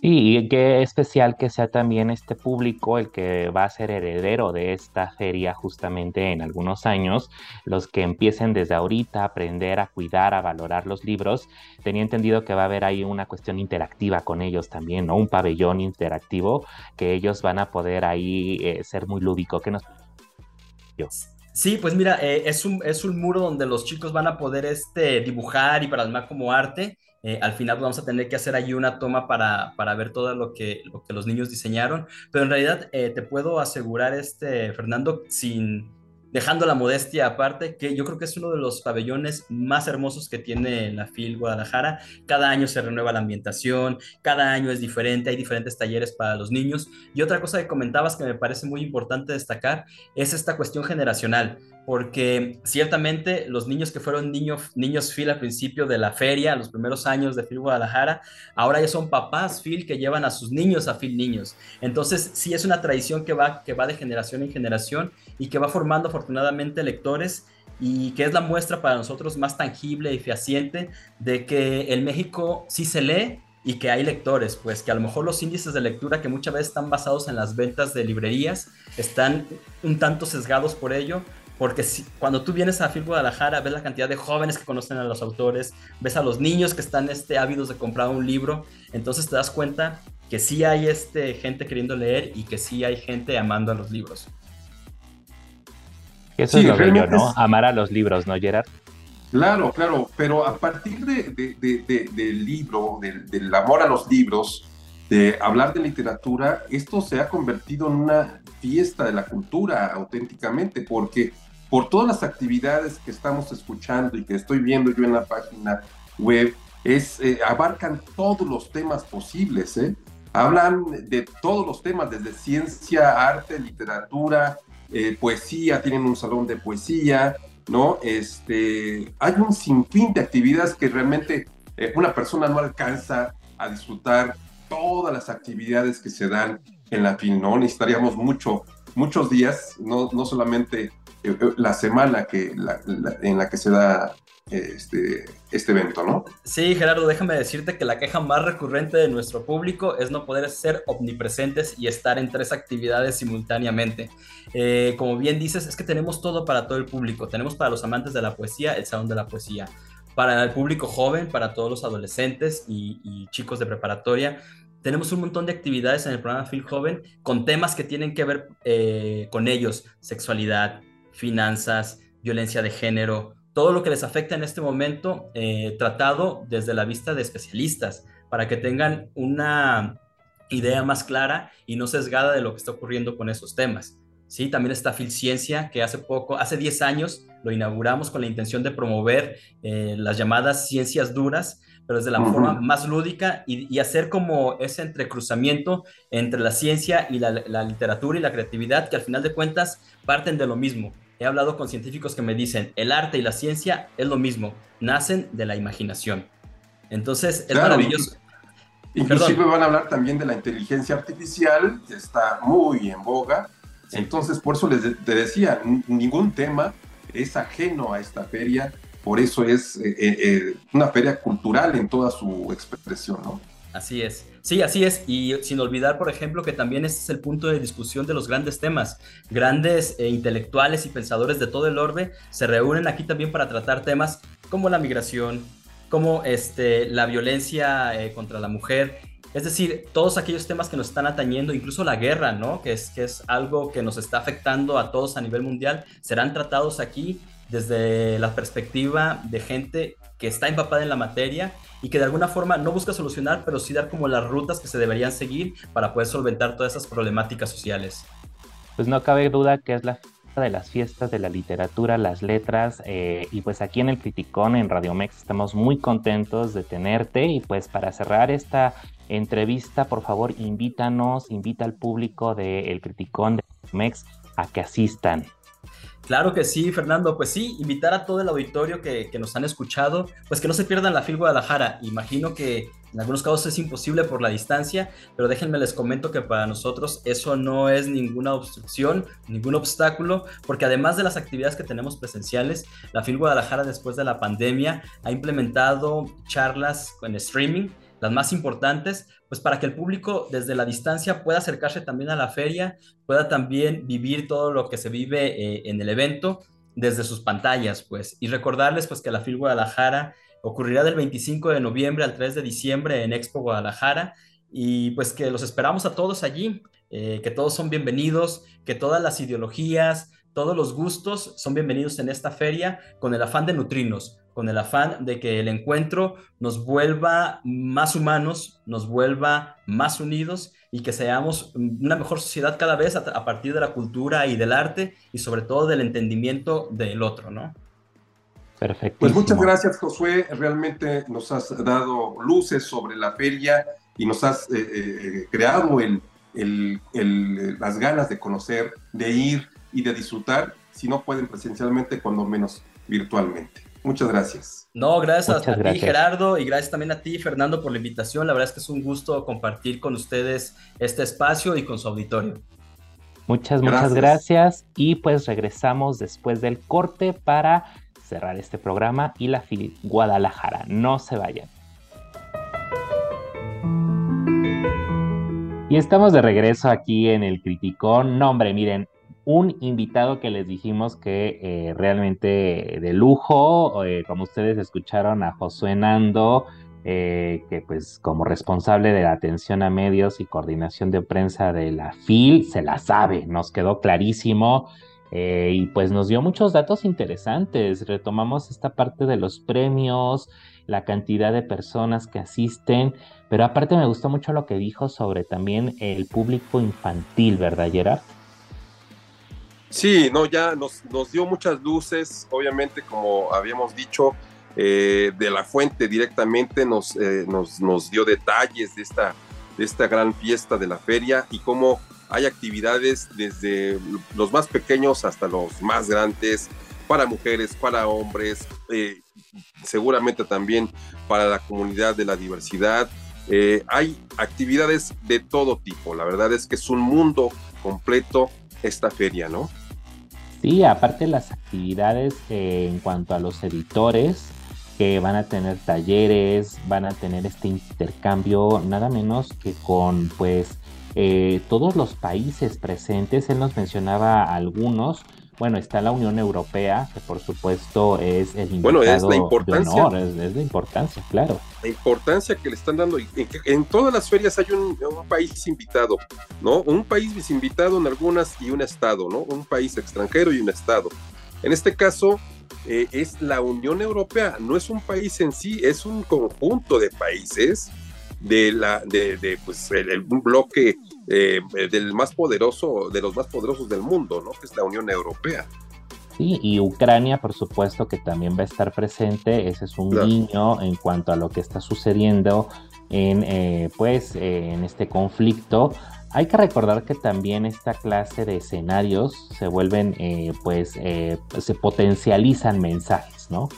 Y qué especial que sea también este público el que va a ser heredero de esta feria justamente en algunos años, los que empiecen desde ahorita a aprender a cuidar, a valorar los libros. Tenía entendido que va a haber ahí una cuestión interactiva con ellos también, ¿no? Un pabellón interactivo que ellos van a poder ahí eh, ser muy lúdico. ¿Qué nos... Sí, pues mira, eh, es, un, es un muro donde los chicos van a poder este, dibujar y plasmar como arte. Eh, al final vamos a tener que hacer allí una toma para, ver todo lo que, lo que los niños diseñaron, pero en realidad eh, te puedo asegurar, este, Fernando, sin dejando la modestia aparte, que yo creo que es uno de los pabellones más hermosos que tiene la FIL Guadalajara. Cada año se renueva la ambientación, cada año es diferente, hay diferentes talleres para los niños. Y otra cosa que comentabas que me parece muy importante destacar es esta cuestión generacional porque ciertamente los niños que fueron niños, niños Phil al principio de la feria, los primeros años de Phil Guadalajara, ahora ya son papás Phil que llevan a sus niños a Phil Niños. Entonces, sí es una tradición que va, que va de generación en generación y que va formando afortunadamente lectores y que es la muestra para nosotros más tangible y fehaciente de que el México sí se lee y que hay lectores, pues que a lo mejor los índices de lectura que muchas veces están basados en las ventas de librerías están un tanto sesgados por ello, porque si, cuando tú vienes a Phil Guadalajara, ves la cantidad de jóvenes que conocen a los autores, ves a los niños que están este, ávidos de comprar un libro, entonces te das cuenta que sí hay este, gente queriendo leer y que sí hay gente amando a los libros. Eso es lo bello, ¿no? Amar a los libros, ¿no, Gerard? Claro, claro, pero a partir del libro, del amor a los libros, de hablar de literatura, esto se ha convertido en una fiesta de la cultura auténticamente, porque por todas las actividades que estamos escuchando y que estoy viendo yo en la página web, es, eh, abarcan todos los temas posibles, ¿eh? Hablan de todos los temas, desde ciencia, arte, literatura, eh, poesía, tienen un salón de poesía, ¿no? Este, hay un sinfín de actividades que realmente una persona no alcanza a disfrutar todas las actividades que se dan en la FIL, ¿no? Necesitaríamos mucho, muchos días, no, no solamente la semana que, en la que se da este, este evento, ¿no? Sí, Gerardo, déjame decirte que la queja más recurrente de nuestro público es no poder ser omnipresentes y estar en tres actividades simultáneamente. Eh, como bien dices, es que tenemos todo para todo el público. Tenemos para los amantes de la poesía el Salón de la Poesía. Para el público joven, para todos los adolescentes y, chicos de preparatoria, tenemos un montón de actividades en el programa Phil Joven con temas que tienen que ver eh, con ellos, sexualidad, finanzas, violencia de género, todo lo que les afecta en este momento eh, tratado desde la vista de especialistas para que tengan una idea más clara y no sesgada de lo que está ocurriendo con esos temas. Sí, también está Filciencia, que hace poco, hace 10 años, lo inauguramos con la intención de promover eh, las llamadas ciencias duras, pero desde la forma más lúdica y, hacer como ese entrecruzamiento entre la ciencia y la, la literatura y la creatividad, que al final de cuentas parten de lo mismo he hablado con científicos que me dicen, el arte y la ciencia es lo mismo, nacen de la imaginación. Entonces, es maravilloso. Inclusive van a hablar también de la inteligencia artificial, que está muy en boga. Entonces, por eso les te decía, ningún tema es ajeno a esta feria, por eso es eh, eh, eh, una feria cultural en toda su expresión, ¿no? Así es. Sí, así es. Y sin olvidar, por ejemplo, que también este es el punto de discusión de los grandes temas. Grandes eh, intelectuales y pensadores de todo el orbe se reúnen aquí también para tratar temas como la migración, como este, la violencia eh, contra la mujer. Es decir, todos aquellos temas que nos están atañendo, incluso la guerra, ¿no? Que es, que es algo que nos está afectando a todos a nivel mundial, serán tratados aquí desde la perspectiva de gente que está empapada en la materia y que de alguna forma no busca solucionar, pero sí dar como las rutas que se deberían seguir para poder solventar todas esas problemáticas sociales. Pues no cabe duda que es la de las fiestas de la literatura, las letras, eh, y pues aquí en el Criticón, en Radio Mex, estamos muy contentos de tenerte y pues para cerrar esta entrevista, por favor, invítanos, invita al público del El Criticón de Mex a que asistan. Claro que sí, Fernando. Pues sí, invitar a todo el auditorio que, nos han escuchado, pues que no se pierdan la FIL Guadalajara. Imagino que en algunos casos es imposible por la distancia, pero déjenme les comento que para nosotros eso no es ninguna obstrucción, ningún obstáculo, porque además de las actividades que tenemos presenciales, la FIL Guadalajara después de la pandemia ha implementado charlas en streaming las más importantes, pues para que el público desde la distancia pueda acercarse también a la feria, pueda también vivir todo lo que se vive eh, en el evento desde sus pantallas, pues. Y recordarles, pues, que la FIL Guadalajara ocurrirá del 25 de noviembre al 3 de diciembre en Expo Guadalajara y pues que los esperamos a todos allí, eh, que todos son bienvenidos, que todas las ideologías, todos los gustos son bienvenidos en esta feria con el afán de nutrirnos, con el afán de que el encuentro nos vuelva más humanos, nos vuelva más unidos y que seamos una mejor sociedad cada vez a, partir de la cultura y del arte y sobre todo del entendimiento del otro, ¿no? Perfecto. Pues muchas gracias, Josué. Realmente nos has dado luces sobre la feria y nos has eh, eh, creado las ganas de conocer, de ir y de disfrutar, si no pueden presencialmente, cuando menos virtualmente. Muchas gracias. No, gracias a ti, Gerardo, y gracias también a ti, Fernando, por la invitación. La verdad es que es un gusto compartir con ustedes este espacio y con su auditorio. Muchas, muchas gracias. Y pues regresamos después del corte para cerrar este programa y la FIL Guadalajara. No se vayan. Y estamos de regreso aquí en el Criticón. No, hombre, miren, un invitado que les dijimos que eh, realmente de lujo, eh, como ustedes escucharon a Josué Nando, eh, que pues como responsable de la atención a medios y coordinación de prensa de la FIL, se la sabe, nos quedó clarísimo. y pues nos dio muchos datos interesantes. Retomamos esta parte de los premios, la cantidad de personas que asisten, pero aparte me gustó mucho lo que dijo sobre también el público infantil, ¿verdad, Gerard? Sí, no, ya nos, nos dio muchas luces, obviamente, como habíamos dicho, eh, de la fuente directamente nos, eh, nos, nos, dio detalles de esta, de esta gran fiesta de la feria y cómo hay actividades desde los más pequeños hasta los más grandes, para mujeres, para hombres, eh, seguramente también para la comunidad de la diversidad. hay actividades de todo tipo, la verdad es que es un mundo completo esta feria, ¿no? Sí, aparte las actividades en cuanto a los editores, que van a tener talleres, van a tener este intercambio, nada menos que con pues eh, todos los países presentes. Él nos mencionaba algunos. Bueno, está la Unión Europea, que por supuesto es el invitado bueno, es la importancia, es, la importancia, claro. La importancia que le están dando. En, en todas las ferias hay un, país invitado, ¿no? Un país invitado en algunas y un estado, ¿no? Un país extranjero y un estado. En este caso, eh, es la Unión Europea, no es un país en sí, es un conjunto de países de la de, pues el, un bloque eh, del más poderoso de los más poderosos del mundo, ¿no? Que es la Unión Europea. Sí, y Ucrania, por supuesto, que también va a estar presente. Ese es un guiño en cuanto a lo que está sucediendo en, eh, pues, en este conflicto. Hay que recordar que también esta clase de escenarios se vuelven, eh, pues, eh, se potencializan mensajes, ¿no?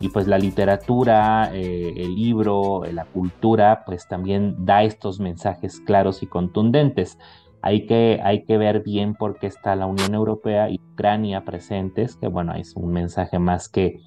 Y pues la literatura, eh, el libro, la cultura, pues también da estos mensajes claros y contundentes. Hay que, hay que ver bien por qué está la Unión Europea y Ucrania presentes, que bueno, es un mensaje más que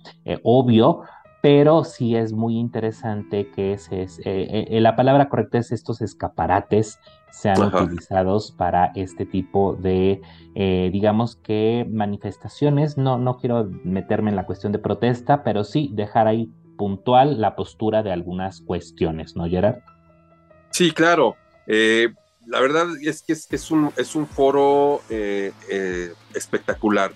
obvio, pero sí es muy interesante que es, eh, eh, la palabra correcta es estos escaparates sean utilizados para este tipo de, eh, digamos que manifestaciones. No, no quiero meterme en la cuestión de protesta, pero sí dejar ahí puntual la postura de algunas cuestiones, ¿no, Gerard? Sí, claro. la verdad es que es, un, es un foro espectacular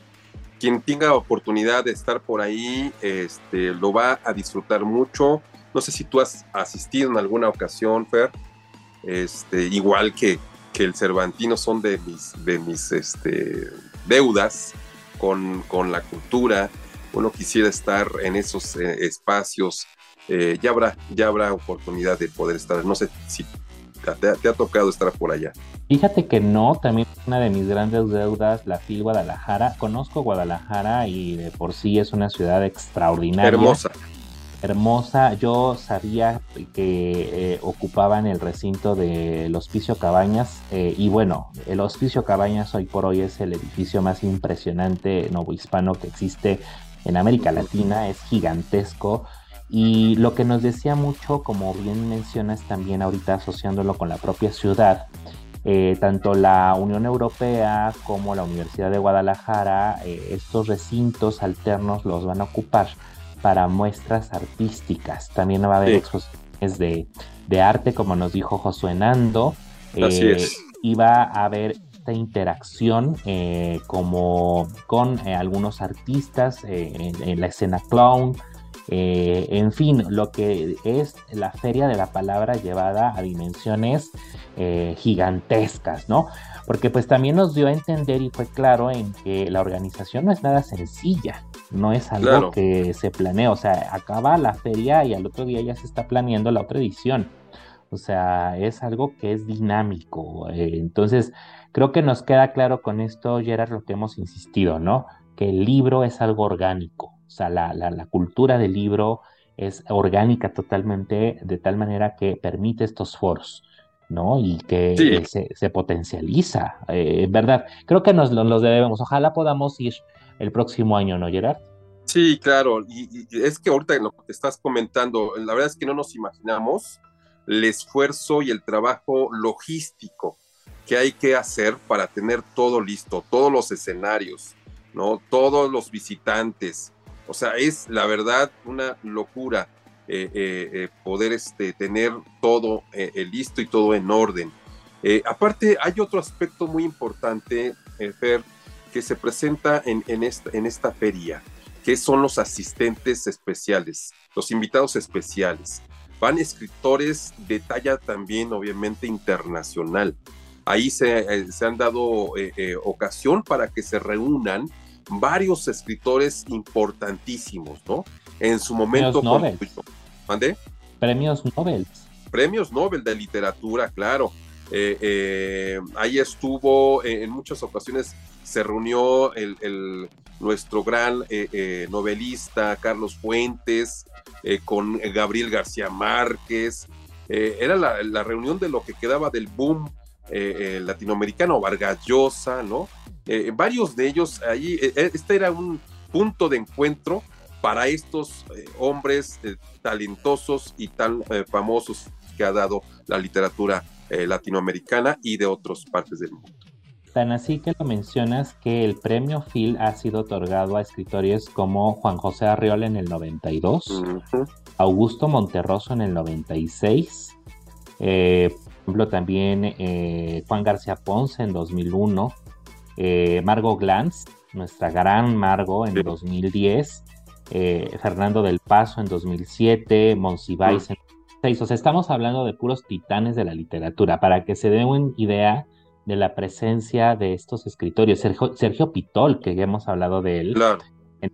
quien tenga oportunidad de estar por ahí, este, lo va a disfrutar mucho. No sé si tú has asistido en alguna ocasión, Fer, este, igual que, que el Cervantino son de mis, de mis este, deudas con, con la cultura. Uno quisiera estar en esos eh, espacios. Eh, ya, habrá, ya habrá oportunidad de poder estar. No sé si te, ha tocado estar por allá. Fíjate que no, también una de mis grandes deudas, la FIL Guadalajara. Conozco Guadalajara y de por sí es una ciudad extraordinaria. Hermosa. Hermosa. Yo sabía que eh, ocupaban el recinto del Hospicio Cabañas eh, y bueno, el Hospicio Cabañas hoy por hoy es el edificio más impresionante novohispano que existe en América Latina, es gigantesco y lo que nos decía mucho, como bien mencionas también ahorita asociándolo con la propia ciudad, eh, tanto la Unión Europea como la Universidad de Guadalajara, estos recintos alternos los van a ocupar para muestras artísticas. También va a haber exposiciones de, de, arte, como nos dijo Josué Nando. Así eh, es. Y va a haber esta interacción como con algunos artistas en la escena clown, eh, en fin, lo que es la feria de la palabra llevada a dimensiones eh, gigantescas, ¿no? Porque pues también nos dio a entender y fue claro en que la organización no es nada sencilla, no es algo que se planea, o sea, acaba la feria y al otro día ya se está planeando la otra edición. O sea, es algo que es dinámico. Eh, entonces, creo que nos queda claro con esto, Gerard, lo que hemos insistido, ¿no? Que el libro es algo orgánico o sea, la, la, cultura del libro es orgánica totalmente, de tal manera que permite estos foros. ¿No? Y que se, se, potencializa, eh, ¿verdad? Creo que nos los debemos. Ojalá podamos ir el próximo año, ¿no, Gerard? Sí, claro. Y, es que ahorita lo que estás comentando, la verdad es que no nos imaginamos el esfuerzo y el trabajo logístico que hay que hacer para tener todo listo, todos los escenarios, ¿no? Todos los visitantes, o sea, es la verdad una locura poder este, tener todo listo y todo en orden. aparte, hay otro aspecto muy importante, Fer, que se presenta en, esta, feria, que son los asistentes especiales, los invitados especiales. Van escritores de talla también, obviamente, internacional. ahí se han dado ocasión para que se reúnan varios escritores importantísimos, ¿no? En su momento. Premios Nobel. Premios Nobel. Premios Nobel de literatura, claro. Eh, eh, ahí estuvo, eh, en muchas ocasiones se reunió el, nuestro gran novelista Carlos Fuentes con Gabriel García Márquez. era la, la, reunión de lo que quedaba del boom latinoamericano, Vargas Llosa, ¿no? Varios de ellos ahí, este era un punto de encuentro para estos hombres talentosos y tan famosos que ha dado la literatura latinoamericana y de otras partes del mundo. Tan así que lo mencionas que el premio Phil ha sido otorgado a escritores como Juan José Arriola en el 92, Augusto Monterroso en el 96, por ejemplo también Juan García Ponce en 2001, eh, Margot Glantz, nuestra gran Margot en 2010, eh, Fernando del Paso en 2007, Monsiváis en 2006. O sea, estamos hablando de puros titanes de la literatura, para que se den una idea de la presencia de estos escritores. Sergio, Pitol, que ya hemos hablado de él. En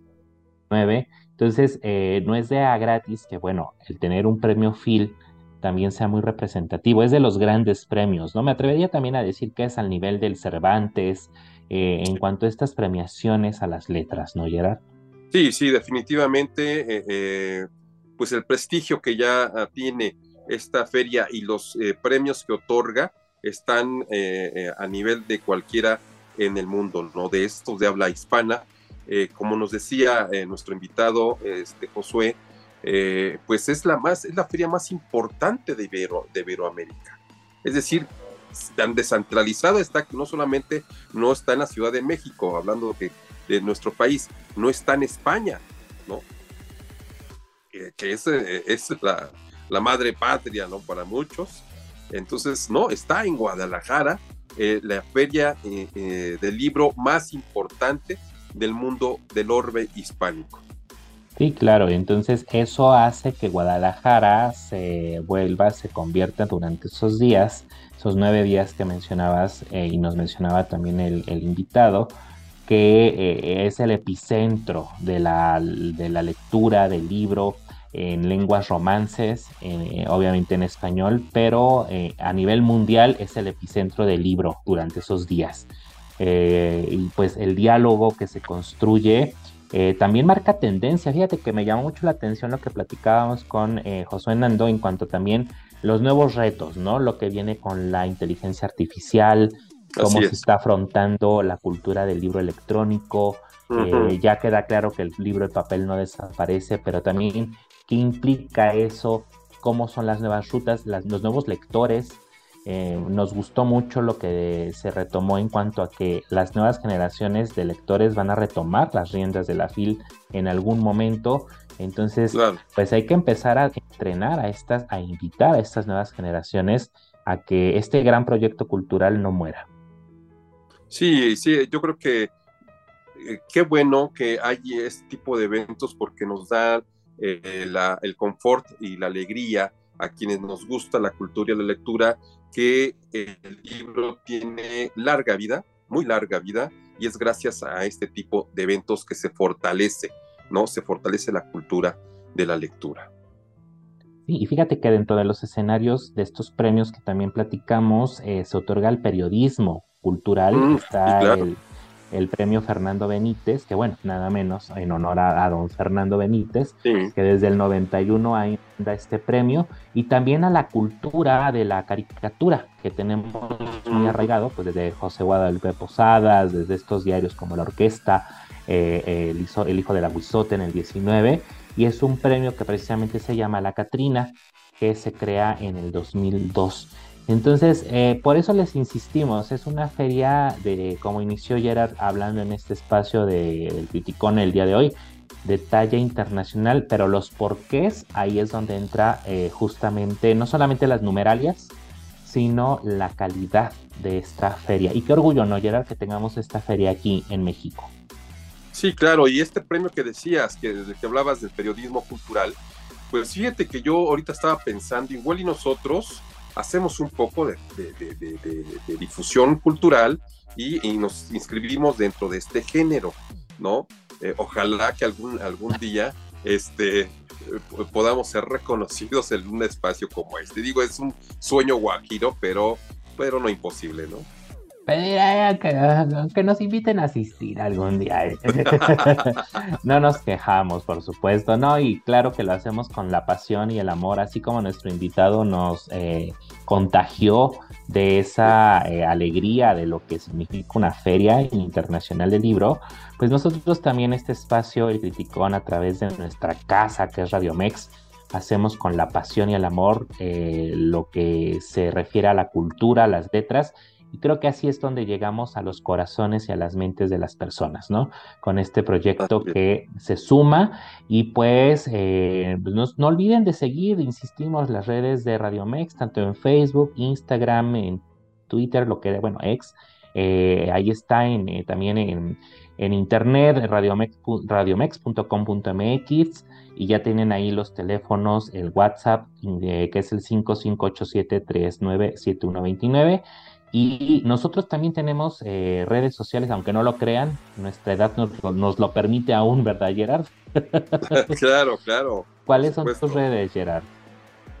9. Entonces, eh, no es de a gratis que, bueno, el tener un premio Phil también sea muy representativo. Es de los grandes premios, ¿no? Me atrevería también a decir que es al nivel del Cervantes, eh, en cuanto a estas premiaciones a las letras, ¿no, Gerard? Sí, sí, definitivamente, eh, eh, pues el prestigio que ya tiene esta feria y los premios que otorga están a nivel de cualquiera en el mundo, ¿no? De estos de habla hispana. como nos decía nuestro invitado, este, Josué, pues es la, más, es la feria más importante de, Ibero, de Iberoamérica. Es decir, tan descentralizada está que no solamente no está en la Ciudad de México, hablando de, de nuestro país, no está en España, ¿no? que es, eh, es la, la, madre patria, ¿no? Para muchos. Entonces, no, está en Guadalajara, eh, la feria eh, del libro más importante del mundo del orbe hispánico. Sí, claro, entonces eso hace que Guadalajara se vuelva, se convierta durante esos días esos nueve días que mencionabas eh, y nos mencionaba también el, invitado, que eh, es el epicentro de la, de la, lectura del libro en lenguas romances, eh, obviamente en español, pero a nivel mundial es el epicentro del libro durante esos días. y pues el diálogo que se construye también marca tendencia. Fíjate que me llamó mucho la atención lo que platicábamos con Josué Nando en cuanto también los nuevos retos, ¿no? Lo que viene con la inteligencia artificial, cómo se está afrontando la cultura del libro electrónico. Eh, ya queda claro que el libro de papel no desaparece, pero también qué implica eso, cómo son las nuevas rutas, los nuevos lectores. Eh, nos gustó mucho lo que se retomó en cuanto a que las nuevas generaciones de lectores van a retomar las riendas de la FIL en algún momento entonces, pues hay que empezar a entrenar a estas, a invitar a estas nuevas generaciones a que este gran proyecto cultural no muera. Sí, sí, yo creo que eh, qué bueno que hay este tipo de eventos porque nos da eh, el confort y la alegría a quienes nos gusta la cultura y la lectura, que el libro tiene larga vida, muy larga vida, y es gracias a este tipo de eventos que se fortalece ¿no? Se fortalece la cultura de la lectura. Sí, y fíjate que dentro de los escenarios de estos premios que también platicamos, eh, se otorga el periodismo cultural, mm, está el, premio Fernando Benítez, que bueno, nada menos en honor a, don Fernando Benítez, que desde el 91 ahí da este premio, y también a la cultura de la caricatura, que tenemos muy arraigado, pues desde José Guadalupe Posadas, desde estos diarios como La Orquesta, eh, el, hijo, de la Huizote en el 19, y es un premio que precisamente se llama La Catrina, que se crea en el 2002. Entonces, eh, por eso les insistimos, es una feria de, como inició Gerard hablando en este espacio de, del Criticón el día de hoy, de talla internacional, pero los porqués, ahí es donde entra eh, justamente no solamente las numeralias, sino la calidad de esta feria. Y qué orgullo, ¿no, Gerard, que tengamos esta feria aquí en México? Sí, claro, y este premio que decías, que desde que hablabas del periodismo cultural, pues fíjate que yo ahorita estaba pensando, igual y nosotros hacemos un poco de, difusión cultural y, nos inscribimos dentro de este género, ¿no? Eh, ojalá que algún, algún día este, podamos ser reconocidos en un espacio como este. Digo, es un sueño guajiro, pero, pero no imposible, ¿no? Que, que, nos inviten a asistir algún día. ¿eh? no nos quejamos, por supuesto, ¿no? Y claro que lo hacemos con la pasión y el amor, así como nuestro invitado nos eh, contagió de esa eh, alegría de lo que significa una feria internacional del libro, pues nosotros también este espacio, el Criticón, a través de nuestra casa, que es Radio Mex, hacemos con la pasión y el amor lo que se refiere a la cultura, a las letras y creo que así es donde llegamos a los corazones y a las mentes de las personas, ¿no? Con este proyecto que se suma y pues eh, no, olviden de seguir, insistimos, las redes de Radio Mex, tanto en Facebook, Instagram, en Twitter, lo que, bueno, ex, eh, ahí está en, eh, también en, en internet, radiomex, radiomex.com.mx y ya tienen ahí los teléfonos, el WhatsApp, que es el 5587397129 y nosotros también tenemos eh, redes sociales, aunque no lo crean, nuestra edad nos, lo permite aún, ¿verdad, Gerard? claro, claro. ¿Cuáles son tus redes, Gerard?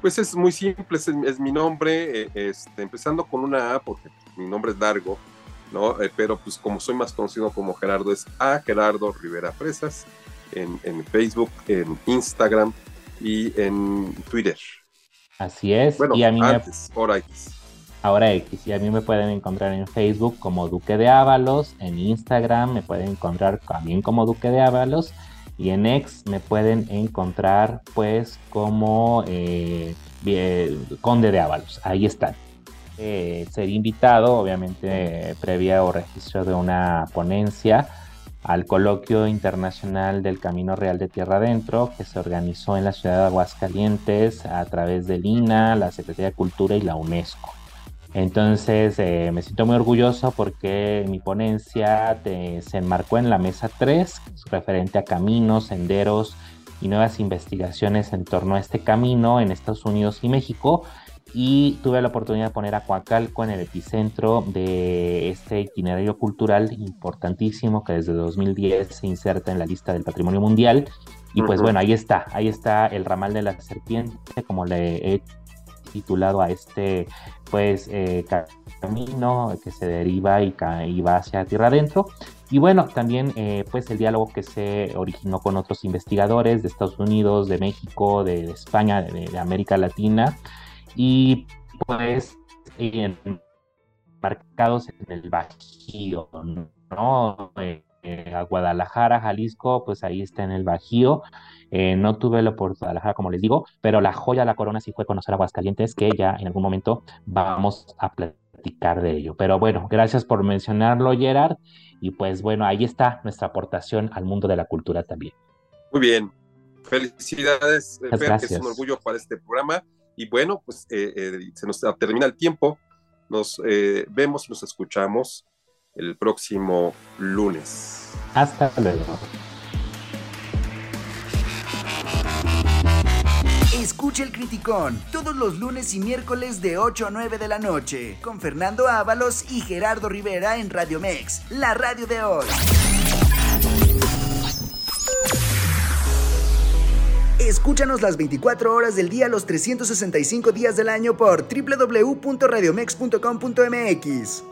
Pues es muy simple, es, mi nombre, eh, este, empezando con una A, porque mi nombre es largo, ¿no? Eh, pero pues como soy más conocido como Gerardo, es A Gerardo Rivera Fresas, en, Facebook, en Instagram y en Twitter. Así es. Bueno, y a mí antes, X ahora X. Y a mí me pueden encontrar en Facebook como Duque de Ábalos, en Instagram me pueden encontrar también como Duque de Ábalos y en X me pueden encontrar pues como eh, Conde de Ábalos. Ahí están. Eh, ser invitado, obviamente, previa o registro de una ponencia al coloquio internacional del Camino Real de Tierra Adentro, que se organizó en la ciudad de Aguascalientes a través del INA, la Secretaría de Cultura y la UNESCO. Entonces eh, me siento muy orgulloso porque mi ponencia se enmarcó en la mesa 3, referente a caminos, senderos y nuevas investigaciones en torno a este camino en Estados Unidos y México. Y tuve la oportunidad de poner a Coacalco en el epicentro de este itinerario cultural importantísimo que desde 2010 se inserta en la lista del patrimonio mundial. Y pues bueno, ahí está, ahí está el ramal de la serpiente, como le he titulado a este pues eh, camino que se deriva y, va hacia tierra adentro. Y bueno, también eh, pues el diálogo que se originó con otros investigadores de Estados Unidos, de México, de, España, de, América Latina y pues marcados en el Bajío, ¿no? Eh, a Guadalajara, Jalisco, pues ahí está en el Bajío. Eh, no tuve la oportunidad, como les digo, pero la joya de la corona sí fue conocer Aguascalientes, que ya en algún momento vamos a platicar de ello. Pero bueno, gracias por mencionarlo, Gerard. Y pues bueno, ahí está nuestra aportación al mundo de la cultura también. Muy bien. Felicidades, eh, Fer, que es un orgullo para este programa. Y bueno, pues eh, se nos termina el tiempo. Nos vemos nos escuchamos el próximo lunes. Hasta luego. Escucha el Criticón todos los lunes y miércoles de 8 a 9 de la noche con Fernando Ábalos y Gerardo Rivera en Radio Mex, la radio de hoy. Escúchanos las 24 horas del día, los 365 días del año por www.radiomex.com.mx.